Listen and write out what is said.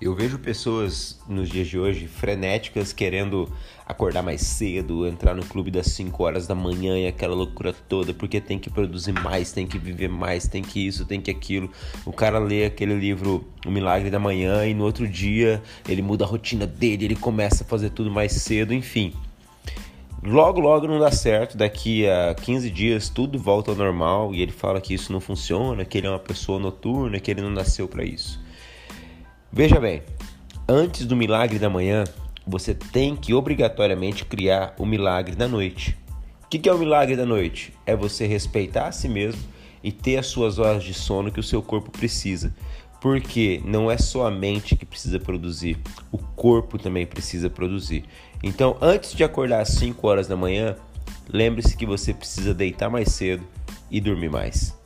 Eu vejo pessoas nos dias de hoje frenéticas querendo acordar mais cedo, entrar no clube das 5 horas da manhã e aquela loucura toda, porque tem que produzir mais, tem que viver mais, tem que isso, tem que aquilo. O cara lê aquele livro O Milagre da Manhã e no outro dia ele muda a rotina dele, ele começa a fazer tudo mais cedo, enfim. Logo, logo não dá certo, daqui a 15 dias tudo volta ao normal e ele fala que isso não funciona, que ele é uma pessoa noturna, que ele não nasceu para isso. Veja bem, antes do milagre da manhã, você tem que obrigatoriamente criar o milagre da noite. O que é o milagre da noite? É você respeitar a si mesmo e ter as suas horas de sono que o seu corpo precisa. Porque não é só a mente que precisa produzir, o corpo também precisa produzir. Então, antes de acordar às 5 horas da manhã, lembre-se que você precisa deitar mais cedo e dormir mais.